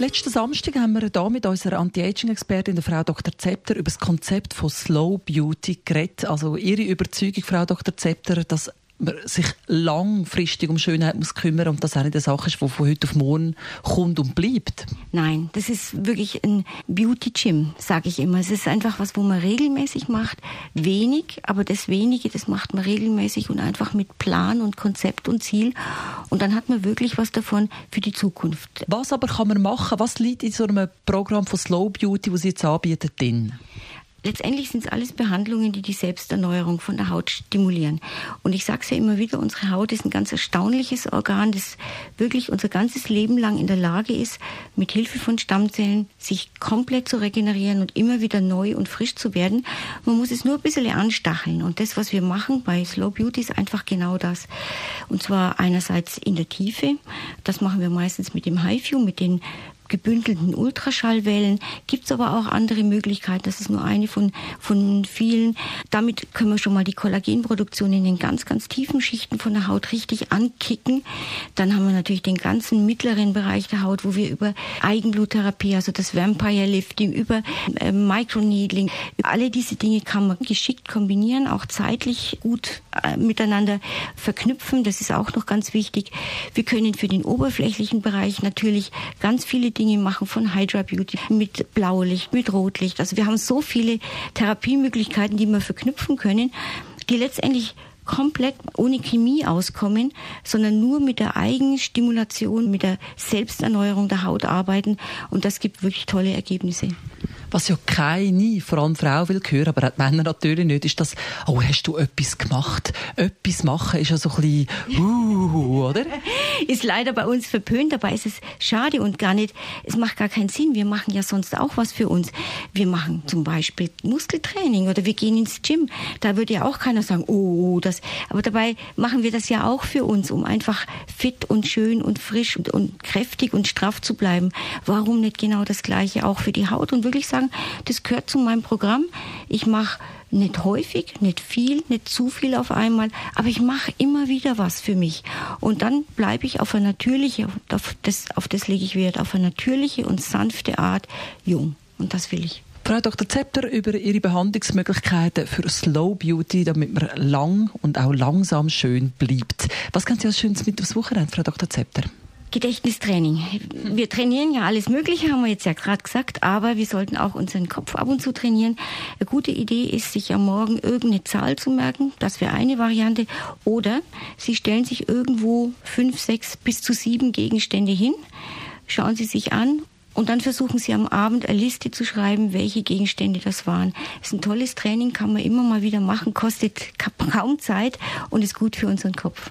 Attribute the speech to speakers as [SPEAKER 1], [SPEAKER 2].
[SPEAKER 1] Letzten Samstag haben wir hier mit unserer Anti-Aging-Expertin, Frau Dr. Zepter, über das Konzept von Slow Beauty geredet. Also Ihre Überzeugung, Frau Dr. Zepter, dass man sich langfristig um Schönheit muss kümmern und das auch nicht eine Sache ist, die von heute auf morgen kommt und bleibt.
[SPEAKER 2] Nein, das ist wirklich ein Beauty Gym, sage ich immer. Es ist einfach was, wo man regelmäßig macht, wenig, aber das wenige, das macht man regelmäßig und einfach mit Plan und Konzept und Ziel und dann hat man wirklich was davon für die Zukunft.
[SPEAKER 1] Was aber kann man machen? Was liegt in so einem Programm von Slow Beauty, das Sie jetzt anbieten, drin?
[SPEAKER 2] Letztendlich sind es alles Behandlungen, die die Selbsterneuerung von der Haut stimulieren. Und ich sage es ja immer wieder, unsere Haut ist ein ganz erstaunliches Organ, das wirklich unser ganzes Leben lang in der Lage ist, mit Hilfe von Stammzellen sich komplett zu regenerieren und immer wieder neu und frisch zu werden. Man muss es nur ein bisschen anstacheln. Und das, was wir machen bei Slow Beauty, ist einfach genau das. Und zwar einerseits in der Tiefe. Das machen wir meistens mit dem HiFu, mit den gebündelten Ultraschallwellen. Gibt es aber auch andere Möglichkeiten. Das ist nur eine von, von vielen. Damit können wir schon mal die Kollagenproduktion in den ganz, ganz tiefen Schichten von der Haut richtig ankicken. Dann haben wir natürlich den ganzen mittleren Bereich der Haut, wo wir über Eigenbluttherapie, also das Vampire Lifting, über äh, Microneedling, alle diese Dinge kann man geschickt kombinieren, auch zeitlich gut äh, miteinander verknüpfen. Das ist auch noch ganz wichtig. Wir können für den oberflächlichen Bereich natürlich ganz viele Dinge machen von Hydra Beauty mit Blaulicht, mit Rotlicht. Also wir haben so viele Therapiemöglichkeiten, die wir verknüpfen können, die letztendlich komplett ohne Chemie auskommen, sondern nur mit der Eigenstimulation, mit der Selbsterneuerung der Haut arbeiten. Und das gibt wirklich tolle Ergebnisse.
[SPEAKER 1] Was ja keine, vor allem Frau will hören, aber auch Männer natürlich nicht, ist das, oh, hast du etwas gemacht? Etwas machen ist ja so ein bisschen, uh, oder?
[SPEAKER 2] ist leider bei uns verpönt, dabei ist es schade und gar nicht, es macht gar keinen Sinn. Wir machen ja sonst auch was für uns. Wir machen zum Beispiel Muskeltraining oder wir gehen ins Gym. Da würde ja auch keiner sagen, oh, das, aber dabei machen wir das ja auch für uns, um einfach fit und schön und frisch und, und kräftig und straff zu bleiben. Warum nicht genau das Gleiche auch für die Haut und wirklich sagen, sagen, das gehört zu meinem Programm. Ich mache nicht häufig, nicht viel, nicht zu viel auf einmal, aber ich mache immer wieder was für mich. Und dann bleibe ich auf eine natürliche, auf das, auf das lege ich Wert, auf eine natürliche und sanfte Art jung. Und das will ich.
[SPEAKER 1] Frau Dr. Zepter über Ihre Behandlungsmöglichkeiten für Slow Beauty, damit man lang und auch langsam schön bleibt. Was können Sie als Schönes mit aufs Wochenende, Frau Dr. Zepter?
[SPEAKER 2] Gedächtnistraining. Wir trainieren ja alles Mögliche, haben wir jetzt ja gerade gesagt, aber wir sollten auch unseren Kopf ab und zu trainieren. Eine gute Idee ist, sich am Morgen irgendeine Zahl zu merken. Das wäre eine Variante. Oder Sie stellen sich irgendwo fünf, sechs bis zu sieben Gegenstände hin, schauen Sie sich an und dann versuchen Sie am Abend eine Liste zu schreiben, welche Gegenstände das waren. Das ist ein tolles Training, kann man immer mal wieder machen, kostet kaum Zeit und ist gut für unseren Kopf.